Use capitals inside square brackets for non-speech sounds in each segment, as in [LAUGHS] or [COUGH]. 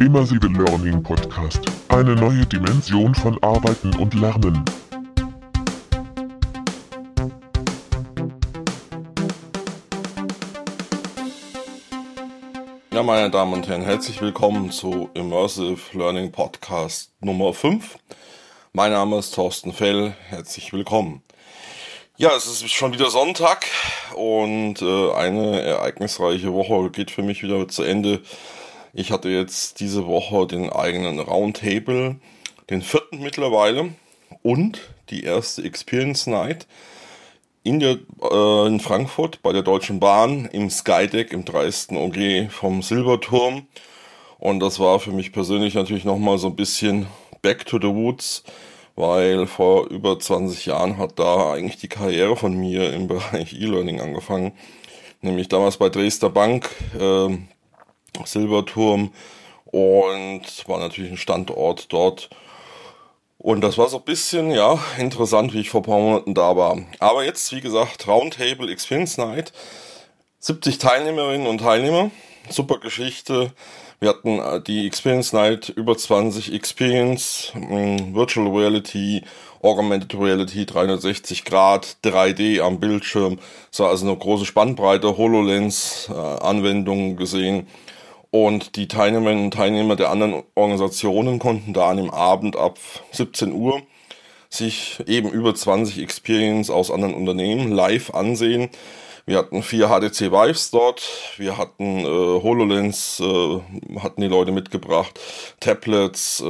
Immersive Learning Podcast. Eine neue Dimension von Arbeiten und Lernen. Ja, meine Damen und Herren, herzlich willkommen zu Immersive Learning Podcast Nummer 5. Mein Name ist Thorsten Fell, herzlich willkommen. Ja, es ist schon wieder Sonntag und äh, eine ereignisreiche Woche geht für mich wieder zu Ende. Ich hatte jetzt diese Woche den eigenen Roundtable, den vierten mittlerweile und die erste Experience Night in, der, äh, in Frankfurt bei der Deutschen Bahn im Skydeck im 30. OG vom Silberturm. Und das war für mich persönlich natürlich nochmal so ein bisschen Back to the Woods, weil vor über 20 Jahren hat da eigentlich die Karriere von mir im [LAUGHS] Bereich E-Learning angefangen. Nämlich damals bei Dresdner Bank, äh, Silberturm und war natürlich ein Standort dort. Und das war so ein bisschen, ja, interessant, wie ich vor ein paar Monaten da war. Aber jetzt, wie gesagt, Roundtable Experience Night. 70 Teilnehmerinnen und Teilnehmer. Super Geschichte. Wir hatten äh, die Experience Night, über 20 Experience, mm, Virtual Reality, Augmented Reality, 360 Grad, 3D am Bildschirm. Es war also eine große Spannbreite, HoloLens, äh, gesehen. Und die Teilnehmerinnen und Teilnehmer der anderen Organisationen konnten da an dem Abend ab 17 Uhr sich eben über 20 Experience aus anderen Unternehmen live ansehen. Wir hatten vier HDC Vives dort, wir hatten äh, HoloLens, äh, hatten die Leute mitgebracht, Tablets, äh,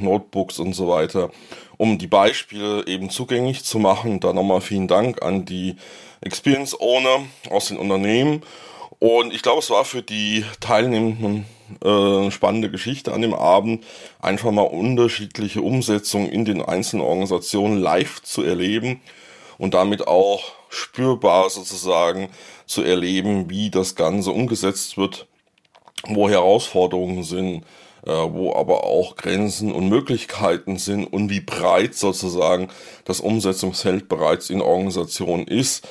Notebooks und so weiter, um die Beispiele eben zugänglich zu machen. Da nochmal vielen Dank an die Experience Owner aus den Unternehmen und ich glaube, es war für die Teilnehmenden äh, eine spannende Geschichte an dem Abend, einfach mal unterschiedliche Umsetzungen in den einzelnen Organisationen live zu erleben und damit auch spürbar sozusagen zu erleben, wie das Ganze umgesetzt wird, wo Herausforderungen sind, äh, wo aber auch Grenzen und Möglichkeiten sind und wie breit sozusagen das Umsetzungsfeld bereits in Organisationen ist.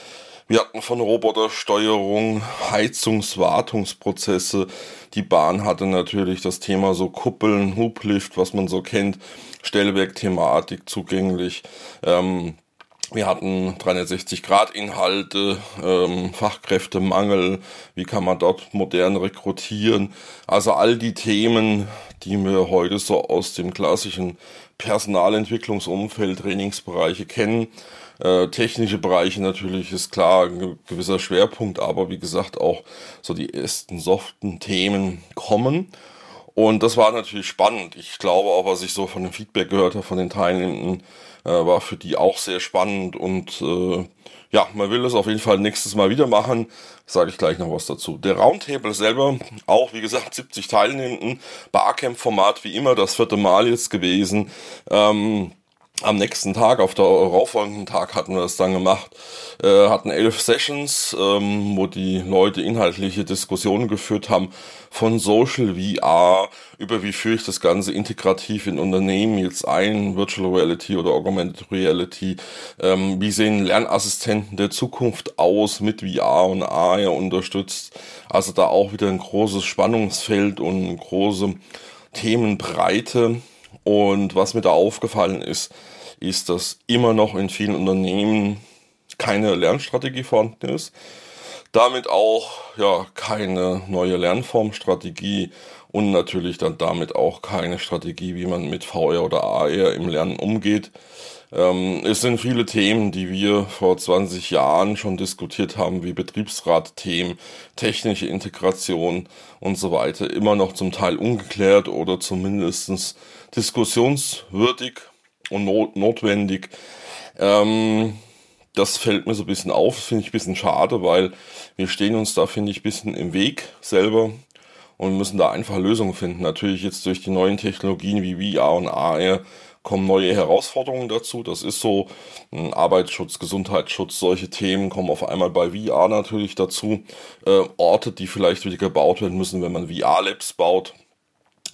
Wir hatten von Robotersteuerung, Heizungswartungsprozesse. Die Bahn hatte natürlich das Thema so Kuppeln, Hublift, was man so kennt, Stellwerk-Thematik zugänglich. Ähm, wir hatten 360-Grad-Inhalte, ähm, Fachkräftemangel, wie kann man dort modern rekrutieren. Also all die Themen, die wir heute so aus dem klassischen Personalentwicklungsumfeld, Trainingsbereiche kennen. Äh, technische Bereiche natürlich ist klar ein gewisser Schwerpunkt, aber wie gesagt auch so die ersten soften Themen kommen. Und das war natürlich spannend. Ich glaube auch, was ich so von dem Feedback gehört habe von den Teilnehmenden, äh, war für die auch sehr spannend. Und äh, ja, man will das auf jeden Fall nächstes Mal wieder machen. Sage ich gleich noch was dazu. Der Roundtable selber, auch wie gesagt 70 Teilnehmenden, Barcamp-Format wie immer, das vierte Mal jetzt gewesen. Ähm, am nächsten Tag, auf der darauffolgenden Tag hatten wir das dann gemacht, äh, hatten elf Sessions, ähm, wo die Leute inhaltliche Diskussionen geführt haben von Social VR über wie führe ich das Ganze integrativ in Unternehmen jetzt ein, Virtual Reality oder Augmented Reality, ähm, wie sehen Lernassistenten der Zukunft aus mit VR und AR unterstützt, also da auch wieder ein großes Spannungsfeld und große Themenbreite und was mir da aufgefallen ist, ist, dass immer noch in vielen Unternehmen keine Lernstrategie vorhanden ist. Damit auch ja keine neue Lernformstrategie und natürlich dann damit auch keine Strategie, wie man mit VR oder AR im Lernen umgeht. Ähm, es sind viele Themen, die wir vor 20 Jahren schon diskutiert haben, wie Betriebsratthemen, technische Integration und so weiter, immer noch zum Teil ungeklärt oder zumindestens diskussionswürdig und not notwendig. Ähm, das fällt mir so ein bisschen auf, finde ich ein bisschen schade, weil wir stehen uns da, finde ich, ein bisschen im Weg selber und müssen da einfach Lösungen finden. Natürlich jetzt durch die neuen Technologien wie VR und AR kommen neue Herausforderungen dazu. Das ist so Arbeitsschutz, Gesundheitsschutz, solche Themen kommen auf einmal bei VR natürlich dazu. Äh, Orte, die vielleicht wieder gebaut werden müssen, wenn man VR-Labs baut.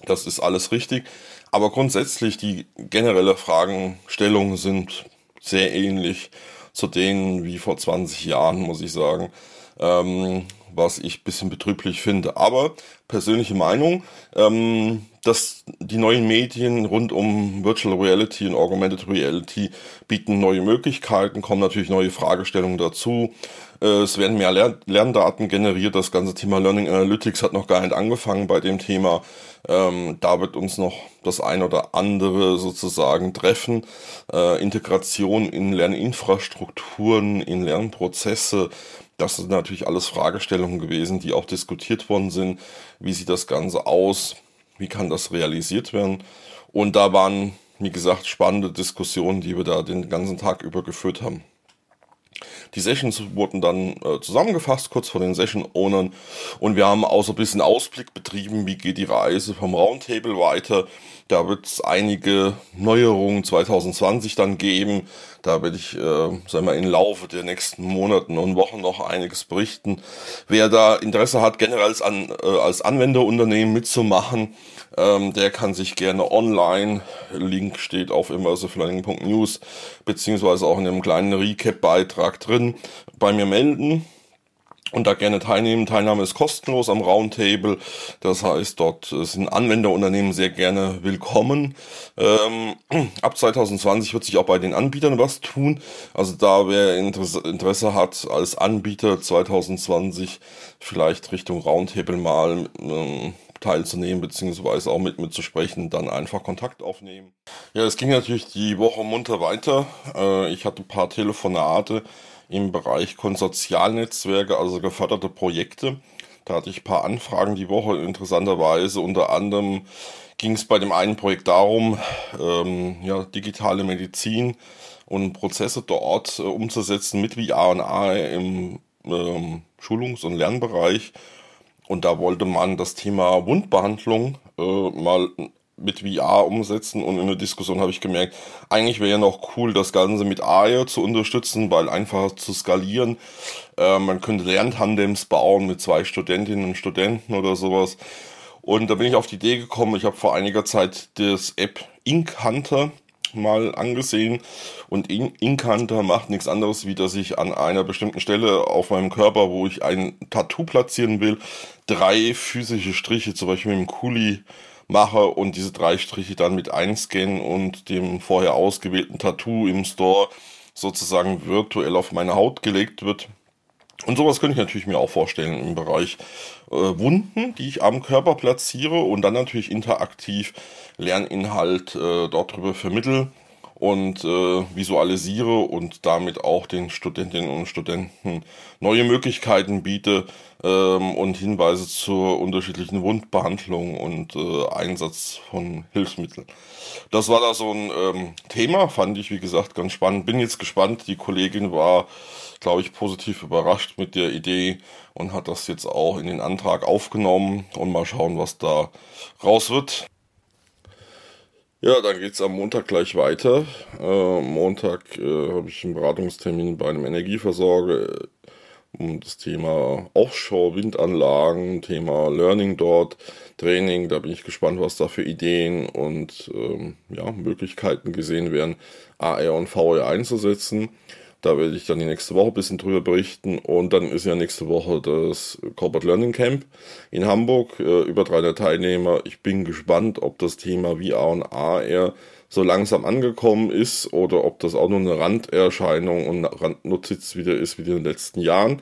Das ist alles richtig. Aber grundsätzlich die generelle Fragestellungen sind sehr ähnlich zu denen wie vor 20 Jahren, muss ich sagen. Ähm, was ich bisschen betrüblich finde. Aber persönliche Meinung, ähm, dass die neuen Medien rund um Virtual Reality und Augmented Reality bieten neue Möglichkeiten, kommen natürlich neue Fragestellungen dazu. Äh, es werden mehr Lern Lerndaten generiert. Das ganze Thema Learning Analytics hat noch gar nicht angefangen bei dem Thema. Ähm, da wird uns noch das ein oder andere sozusagen treffen. Äh, Integration in Lerninfrastrukturen, in Lernprozesse. Das sind natürlich alles Fragestellungen gewesen, die auch diskutiert worden sind. Wie sieht das Ganze aus? Wie kann das realisiert werden? Und da waren, wie gesagt, spannende Diskussionen, die wir da den ganzen Tag über geführt haben. Die Sessions wurden dann äh, zusammengefasst, kurz vor den Session-Ownern. Und wir haben auch so ein bisschen Ausblick betrieben, wie geht die Reise vom Roundtable weiter. Da wird es einige Neuerungen 2020 dann geben. Da werde ich, äh, sagen wir, im Laufe der nächsten Monaten und Wochen noch einiges berichten. Wer da Interesse hat, generell als, An äh, als Anwenderunternehmen mitzumachen, ähm, der kann sich gerne online, Link steht auf immersivelearning.news, beziehungsweise auch in einem kleinen Recap-Beitrag drin, bei mir melden und da gerne teilnehmen. Teilnahme ist kostenlos am Roundtable. Das heißt, dort sind Anwenderunternehmen sehr gerne willkommen. Ähm, ab 2020 wird sich auch bei den Anbietern was tun. Also da wer Interesse hat als Anbieter 2020 vielleicht Richtung Roundtable mal ähm, teilzunehmen, beziehungsweise auch mit mir zu sprechen, dann einfach Kontakt aufnehmen. Ja, es ging natürlich die Woche munter weiter. Äh, ich hatte ein paar Telefonate im Bereich Konsortialnetzwerke, also geförderte Projekte. Da hatte ich ein paar Anfragen die Woche, interessanterweise. Unter anderem ging es bei dem einen Projekt darum, ähm, ja, digitale Medizin und Prozesse dort äh, umzusetzen mit VR und AR im ähm, Schulungs- und Lernbereich. Und da wollte man das Thema Wundbehandlung äh, mal mit VR umsetzen und in der Diskussion habe ich gemerkt, eigentlich wäre ja noch cool, das Ganze mit AR zu unterstützen, weil einfacher zu skalieren. Äh, man könnte Lerntandems bauen mit zwei Studentinnen und Studenten oder sowas. Und da bin ich auf die Idee gekommen, ich habe vor einiger Zeit das App Ink Hunter mal angesehen und Ink Hunter macht nichts anderes, wie dass ich an einer bestimmten Stelle auf meinem Körper, wo ich ein Tattoo platzieren will, drei physische Striche, zum Beispiel mit dem Kuli mache und diese drei Striche dann mit einscannen und dem vorher ausgewählten Tattoo im Store sozusagen virtuell auf meine Haut gelegt wird. Und sowas könnte ich natürlich mir auch vorstellen im Bereich äh, Wunden, die ich am Körper platziere und dann natürlich interaktiv Lerninhalt äh, dort drüber vermittel und äh, visualisiere und damit auch den Studentinnen und Studenten neue Möglichkeiten biete ähm, und Hinweise zur unterschiedlichen Wundbehandlung und äh, Einsatz von Hilfsmitteln. Das war da so ein ähm, Thema, fand ich wie gesagt ganz spannend. Bin jetzt gespannt. Die Kollegin war, glaube ich, positiv überrascht mit der Idee und hat das jetzt auch in den Antrag aufgenommen und mal schauen, was da raus wird. Ja, dann geht's am Montag gleich weiter. Äh, Montag äh, habe ich einen Beratungstermin bei einem Energieversorger äh, um das Thema Offshore-Windanlagen, Thema Learning dort, Training. Da bin ich gespannt, was da für Ideen und ähm, ja, Möglichkeiten gesehen werden, AR und VR einzusetzen. Da werde ich dann die nächste Woche ein bisschen drüber berichten. Und dann ist ja nächste Woche das Corporate Learning Camp in Hamburg. Äh, über 300 Teilnehmer. Ich bin gespannt, ob das Thema VR und AR so langsam angekommen ist oder ob das auch nur eine Randerscheinung und Randnotiz wieder ist wie in den letzten Jahren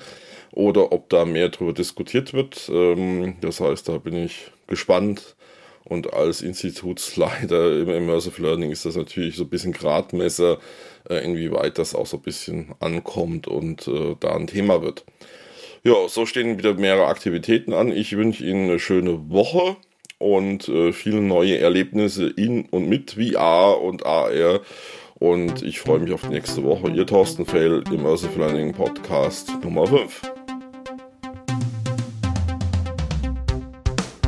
oder ob da mehr darüber diskutiert wird. Ähm, das heißt, da bin ich gespannt. Und als Institutsleiter im Immersive Learning ist das natürlich so ein bisschen Gradmesser, äh, inwieweit das auch so ein bisschen ankommt und äh, da ein Thema wird. Ja, so stehen wieder mehrere Aktivitäten an. Ich wünsche Ihnen eine schöne Woche und äh, viele neue Erlebnisse in und mit VR und AR. Und ich freue mich auf die nächste Woche. Ihr Thorsten Fell, Immersive Learning Podcast Nummer 5.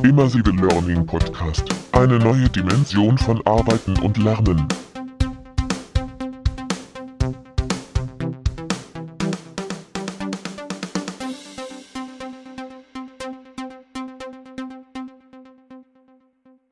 Immersive Learning Podcast. Eine neue Dimension von Arbeiten und Lernen.